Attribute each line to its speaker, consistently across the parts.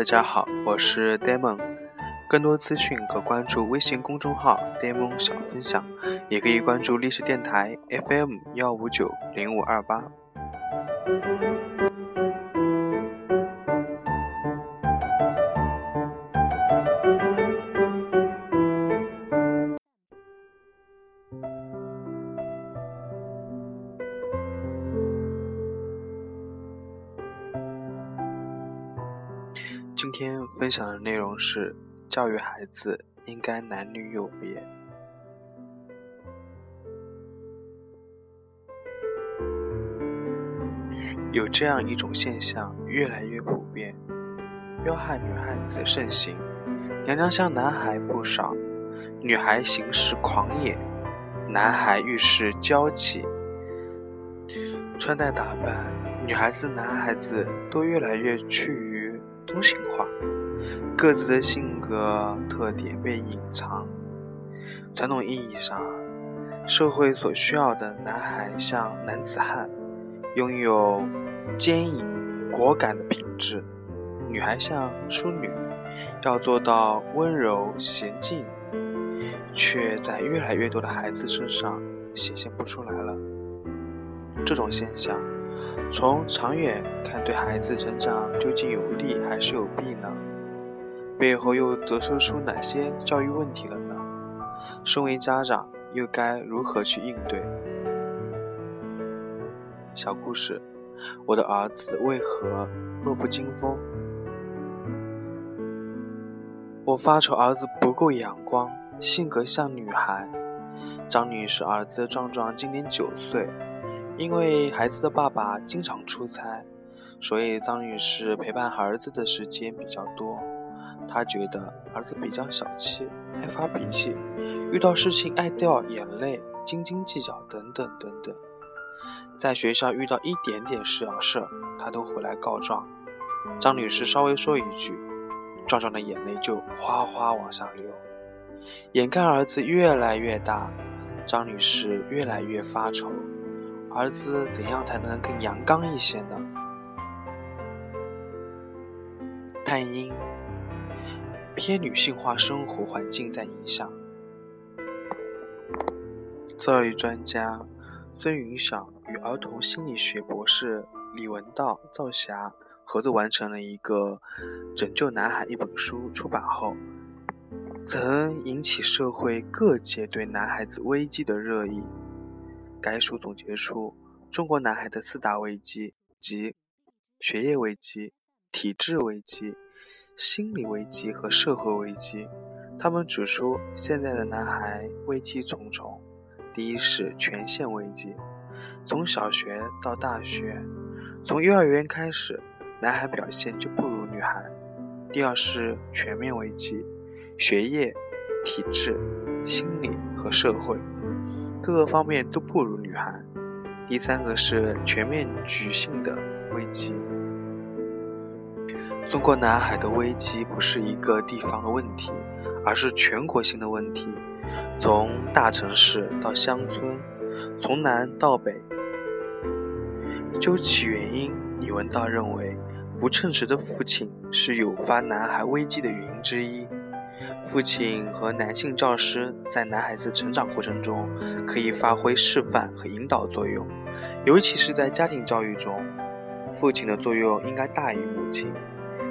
Speaker 1: 大家好，我是 Demon。更多资讯可关注微信公众号 “Demon 小分享”，也可以关注历史电台 FM 幺五九零五二八。今天分享的内容是：教育孩子应该男女有别。有这样一种现象越来越普遍，彪悍女孩子盛行，娘娘像男孩不少，女孩行事狂野，男孩遇事娇气，穿戴打扮，女孩子、男孩子都越来越趋于。中性化，各自的性格特点被隐藏。传统意义上，社会所需要的男孩像男子汉，拥有坚毅果敢的品质；女孩像淑女，要做到温柔娴静，却在越来越多的孩子身上显现不出来了。这种现象。从长远看，对孩子成长究竟有利还是有弊呢？背后又折射出哪些教育问题了呢？身为家长，又该如何去应对？小故事：我的儿子为何弱不禁风？我发愁儿子不够阳光，性格像女孩。张女士儿子壮壮，今年九岁。因为孩子的爸爸经常出差，所以张女士陪伴儿子的时间比较多。她觉得儿子比较小气，爱发脾气，遇到事情爱掉眼泪，斤斤计较等等等等。在学校遇到一点点小事，她都回来告状。张女士稍微说一句，壮壮的眼泪就哗哗往下流。眼看儿子越来越大，张女士越来越发愁。儿子怎样才能更阳刚一些呢？探因偏女性化生活环境在影响。教育专家孙云晓与儿童心理学博士李文道、赵霞合作完成了一个《拯救男孩》一本书，出版后曾引起社会各界对男孩子危机的热议。该书总结出中国男孩的四大危机，即学业危机、体制危机、心理危机和社会危机。他们指出，现在的男孩危机重重。第一是权限危机，从小学到大学，从幼儿园开始，男孩表现就不如女孩。第二是全面危机，学业、体制、心理和社会。各个方面都不如女孩。第三个是全面局性的危机。中国男孩的危机不是一个地方的问题，而是全国性的问题。从大城市到乡村，从南到北，究其原因，李文道认为，不称职的父亲是诱发男孩危机的原因之一。父亲和男性教师在男孩子成长过程中可以发挥示范和引导作用，尤其是在家庭教育中，父亲的作用应该大于母亲。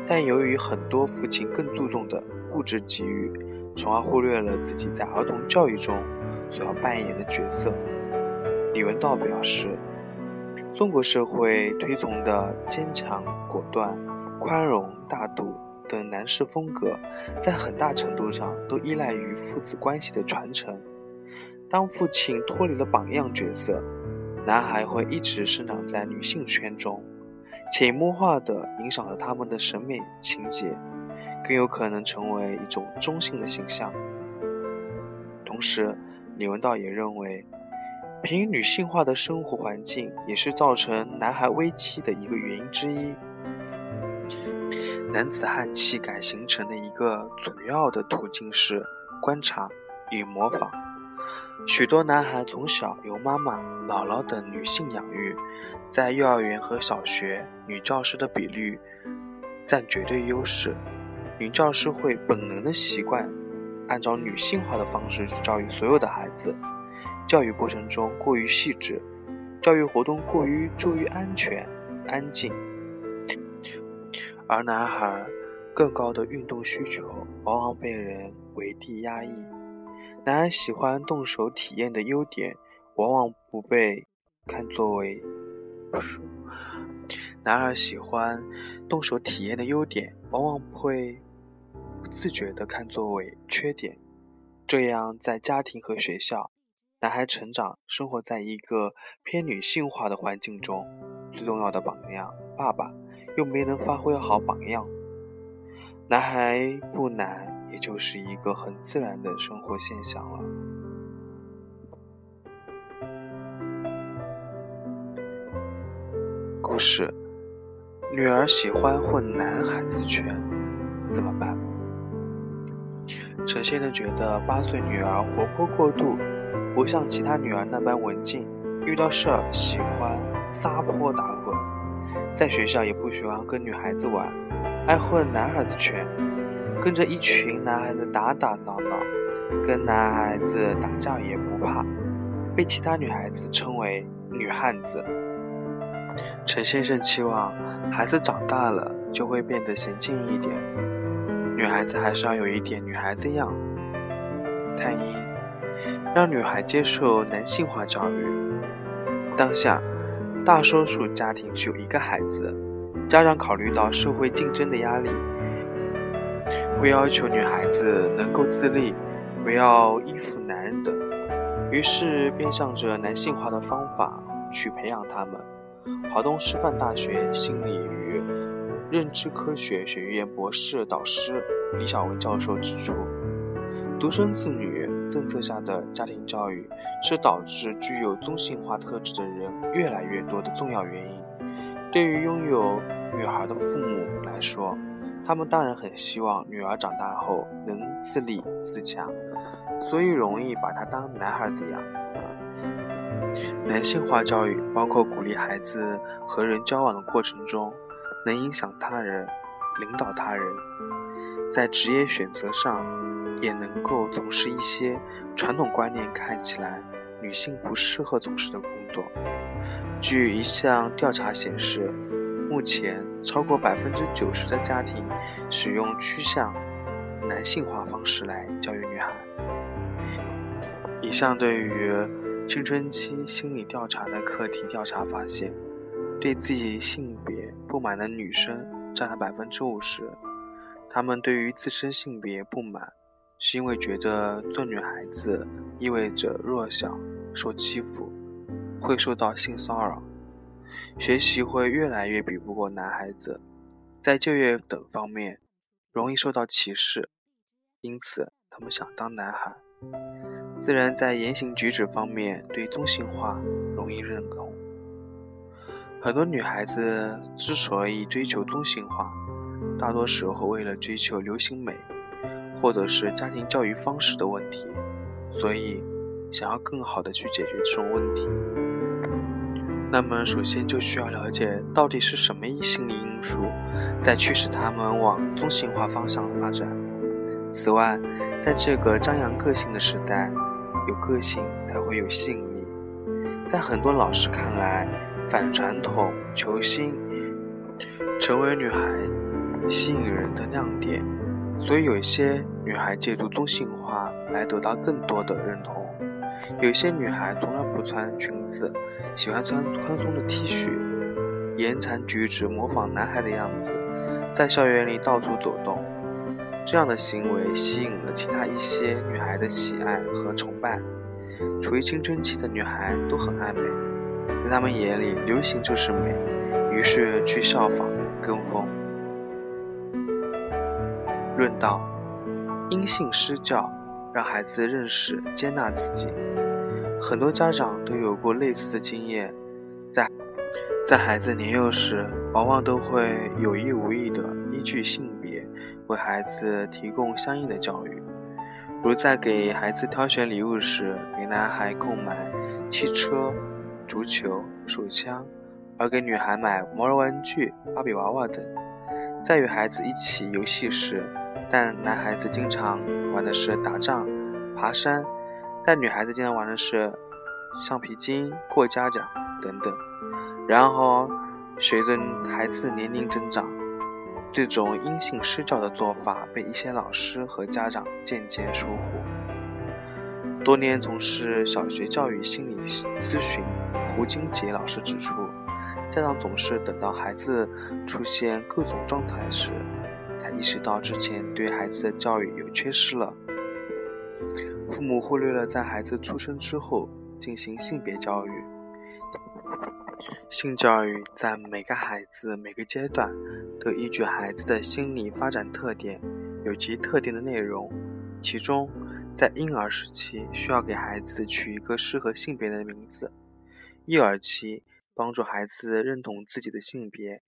Speaker 1: 但由于很多父亲更注重的物质给予，从而忽略了自己在儿童教育中所要扮演的角色。李文道表示，中国社会推崇的坚强、果断、宽容、大度。等男士风格，在很大程度上都依赖于父子关系的传承。当父亲脱离了榜样角色，男孩会一直生长在女性圈中，潜移默化地影响了他们的审美情节，更有可能成为一种中性的形象。同时，李文道也认为，偏女性化的生活环境也是造成男孩危机的一个原因之一。男子汉气概形成的一个主要的途径是观察与模仿。许多男孩从小由妈妈、姥姥等女性养育，在幼儿园和小学，女教师的比率占绝对优势。女教师会本能的习惯按照女性化的方式去教育所有的孩子，教育过程中过于细致，教育活动过于注意安全、安静，而男孩更高的运动需求往往被人为地压抑。男孩喜欢动手体验的优点，往往不被看作为。男孩喜欢动手体验的优点，往往会不自觉地看作为缺点。这样，在家庭和学校，男孩成长生活在一个偏女性化的环境中，最重要的榜样——爸爸，又没能发挥好榜样。男孩不难，也就是一个很自然的生活现象了。故事：女儿喜欢混男孩子圈，怎么办？陈先生觉得八岁女儿活泼过度，不像其他女儿那般文静，遇到事儿喜欢撒泼打滚，在学校也不喜欢跟女孩子玩，爱混男孩子圈，跟着一群男孩子打打闹闹，跟男孩子打架也不怕，被其他女孩子称为女汉子。陈先生期望孩子长大了就会变得娴静一点，女孩子还是要有一点女孩子样。探一，让女孩接受男性化教育。当下，大多数家庭只有一个孩子，家长考虑到社会竞争的压力，会要求女孩子能够自立，不要依附男人等，于是便向着男性化的方法去培养他们。华东师范大学心理与认知科学学院博士导师李小文教授指出，独生子女政策下的家庭教育是导致具有中性化特质的人越来越多的重要原因。对于拥有女孩的父母来说，他们当然很希望女儿长大后能自立自强，所以容易把她当男孩子养。男性化教育包括鼓励孩子和人交往的过程中，能影响他人、领导他人，在职业选择上也能够从事一些传统观念看起来女性不适合从事的工作。据一项调查显示，目前超过百分之九十的家庭使用趋向男性化方式来教育女孩。以上对于。青春期心理调查的课题调查发现，对自己性别不满的女生占了百分之五十。他们对于自身性别不满，是因为觉得做女孩子意味着弱小、受欺负，会受到性骚扰，学习会越来越比不过男孩子，在就业等方面容易受到歧视，因此他们想当男孩。自然在言行举止方面对中性化容易认同。很多女孩子之所以追求中性化，大多时候为了追求流行美，或者是家庭教育方式的问题，所以想要更好的去解决这种问题。那么，首先就需要了解到底是什么心理因素在驱使他们往中性化方向发展。此外，在这个张扬个性的时代，有个性才会有吸引力。在很多老师看来，反传统、求新，成为女孩吸引人的亮点。所以，有一些女孩借助中性化来得到更多的认同。有些女孩从来不穿裙子，喜欢穿宽松的 T 恤，言谈举止模仿男孩的样子，在校园里到处走动。这样的行为吸引了其他一些女孩的喜爱和崇拜。处于青春期的女孩都很爱美，在她们眼里，流行就是美，于是去效仿、跟风。论道，因性施教，让孩子认识、接纳自己。很多家长都有过类似的经验，在在孩子年幼时，往往都会有意无意地依据性别。为孩子提供相应的教育，如在给孩子挑选礼物时，给男孩购买汽车、足球、手枪，而给女孩买毛绒玩具、芭比娃娃等。在与孩子一起游戏时，但男孩子经常玩的是打仗、爬山，但女孩子经常玩的是橡皮筋、过家家等等。然后，随着孩子的年龄增长，这种因性施教的做法被一些老师和家长渐渐疏忽。多年从事小学教育心理咨询，胡金杰老师指出，家长总是等到孩子出现各种状态时，意识到之前对孩子的教育有缺失了。父母忽略了在孩子出生之后进行性别教育。性教育在每个孩子每个阶段都依据孩子的心理发展特点有其特定的内容。其中，在婴儿时期需要给孩子取一个适合性别的名字；幼儿期帮助孩子认同自己的性别，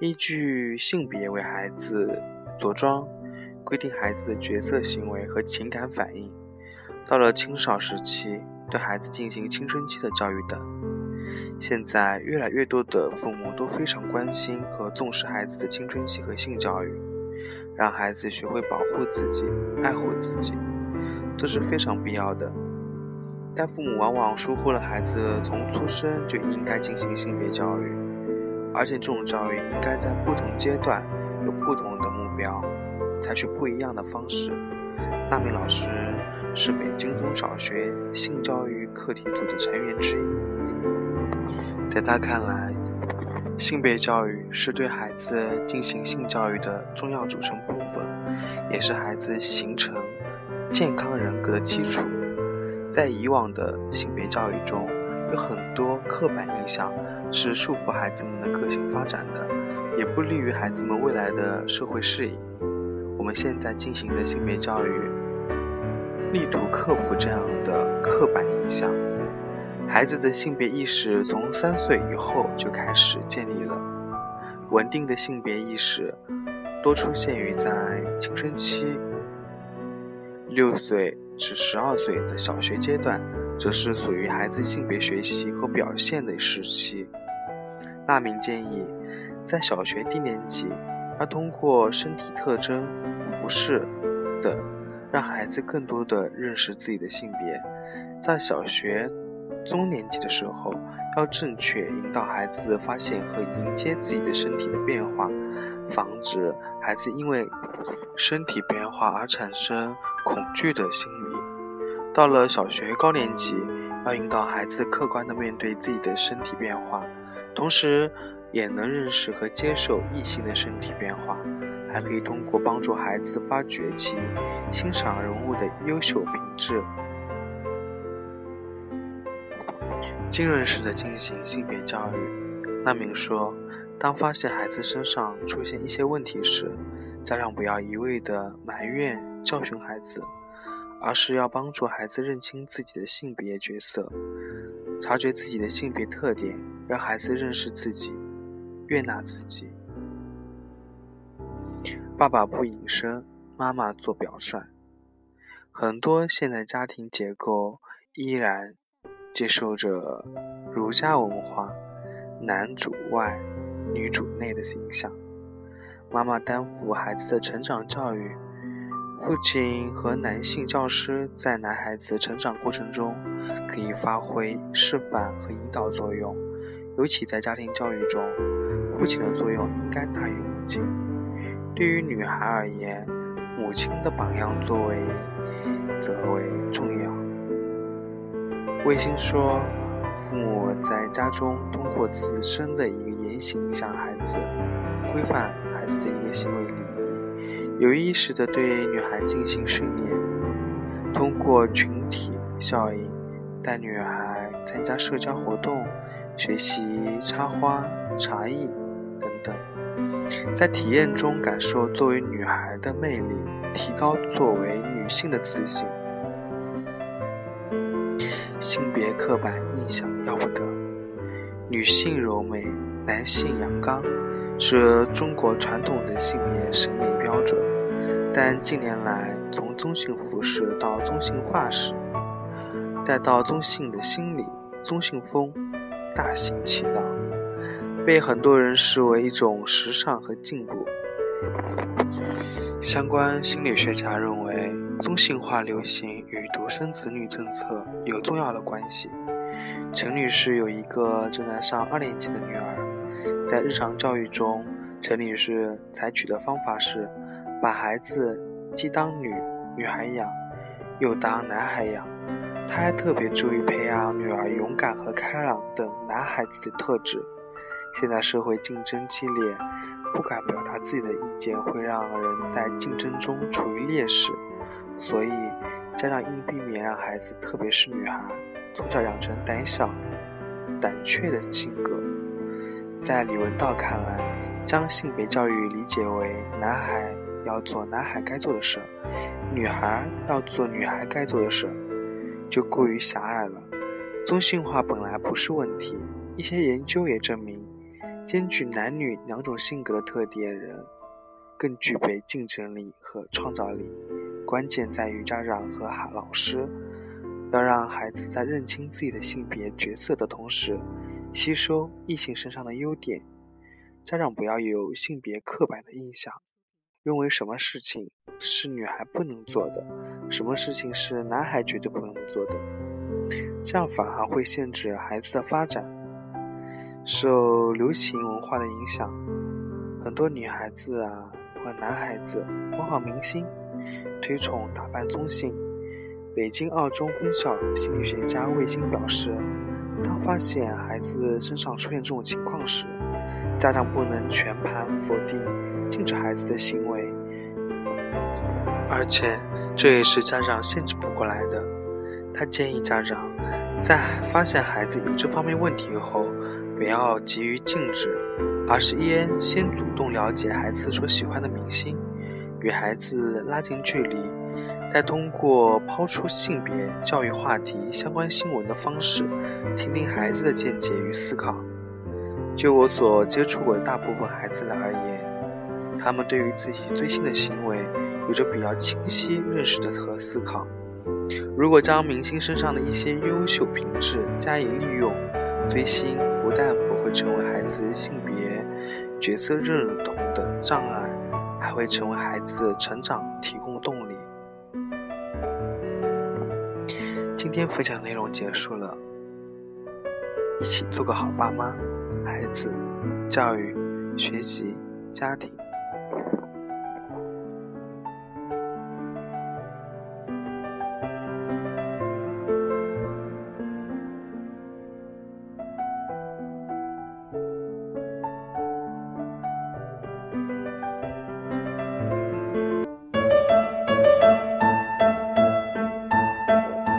Speaker 1: 依据性别为孩子着装，规定孩子的角色行为和情感反应；到了青少时期，对孩子进行青春期的教育等。现在越来越多的父母都非常关心和重视孩子的青春期和性教育，让孩子学会保护自己、爱护自己，这是非常必要的。但父母往往疏忽了孩子从出生就应该进行性别教育，而且这种教育应该在不同阶段有不同的目标，采取不一样的方式。那名老师是北京中小学性教育课题组的成员之一。在他看来，性别教育是对孩子进行性教育的重要组成部分，也是孩子形成健康人格的基础。在以往的性别教育中，有很多刻板印象是束缚孩子们的个性发展的，也不利于孩子们未来的社会适应。我们现在进行的性别教育，力图克服这样的刻板印象。孩子的性别意识从三岁以后就开始建立了，稳定的性别意识多出现于在青春期，六岁至十二岁的小学阶段，则是属于孩子性别学习和表现的时期。纳明建议，在小学低年级，要通过身体特征、服饰等，让孩子更多的认识自己的性别，在小学。中年级的时候，要正确引导孩子发现和迎接自己的身体的变化，防止孩子因为身体变化而产生恐惧的心理。到了小学高年级，要引导孩子客观地面对自己的身体变化，同时也能认识和接受异性的身体变化，还可以通过帮助孩子发掘其欣赏人物的优秀品质。浸润式的进行性别教育。那明说，当发现孩子身上出现一些问题时，家长不要一味的埋怨、教训孩子，而是要帮助孩子认清自己的性别角色，察觉自己的性别特点，让孩子认识自己，悦纳自己。爸爸不隐身，妈妈做表率。很多现代家庭结构依然。接受着儒家文化“男主外，女主内”的形象，妈妈担负孩子的成长教育，父亲和男性教师在男孩子成长过程中可以发挥示范和引导作用，尤其在家庭教育中，父亲的作用应该大于母亲。对于女孩而言，母亲的榜样作为则为重要。卫星说，父母在家中通过自身的一个言行影响孩子，规范孩子的一个行为礼，有意识的对女孩进行训练，通过群体效应带女孩参加社交活动，学习插花、茶艺等等，在体验中感受作为女孩的魅力，提高作为女性的自信。性别刻板印象要不得，女性柔美，男性阳刚，是中国传统的性别审美但近年来，从中性服饰到中性化时，再到中性的心理，中性风大行其道，被很多人视为一种时尚和进步。相关心理学家认为，中性化流行与独生子女政策有重要的关系。陈女士有一个正在上二年级的女儿，在日常教育中，陈女士采取的方法是，把孩子既当女女孩养，又当男孩养。他还特别注意培养女儿勇敢和开朗等男孩子的特质。现在社会竞争激烈。不敢表达自己的意见，会让人在竞争中处于劣势，所以家长应避免让孩子，特别是女孩，从小养成胆小、胆怯的性格。在李文道看来，将性别教育理解为男孩要做男孩该做的事，女孩要做女孩该做的事，就过于狭隘了。中性化本来不是问题，一些研究也证明。兼具男女两种性格的特点人，更具备竞争力和创造力。关键在于家长和老师要让孩子在认清自己的性别角色的同时，吸收异性身上的优点。家长不要有性别刻板的印象，认为什么事情是女孩不能做的，什么事情是男孩绝对不能做的，这样反而会限制孩子的发展。受流行文化的影响，很多女孩子啊和男孩子模仿明星，推崇打扮中性。北京二中分校心理学家魏星表示，当发现孩子身上出现这种情况时，家长不能全盘否定、禁止孩子的行为，而且这也是家长限制不过来的。他建议家长在发现孩子有这方面问题后。不要急于禁止，而是应先主动了解孩子所喜欢的明星，与孩子拉近距离，再通过抛出性别教育话题相关新闻的方式，听听孩子的见解与思考。就我所接触过的大部分孩子来而言，他们对于自己最新的行为有着比较清晰认识的和思考。如果将明星身上的一些优秀品质加以利用，追星。不但不会成为孩子性别角色认同的障碍，还会成为孩子成长提供动力。今天分享内容结束了，一起做个好爸妈，孩子教育、学习、家庭。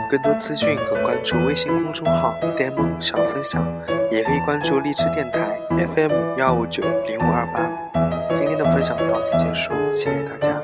Speaker 1: 更多资讯可关注微信公众号 “demo 小分享”，也可以关注荔枝电台 FM 幺五九零五二八。今天的分享到此结束，谢谢大家。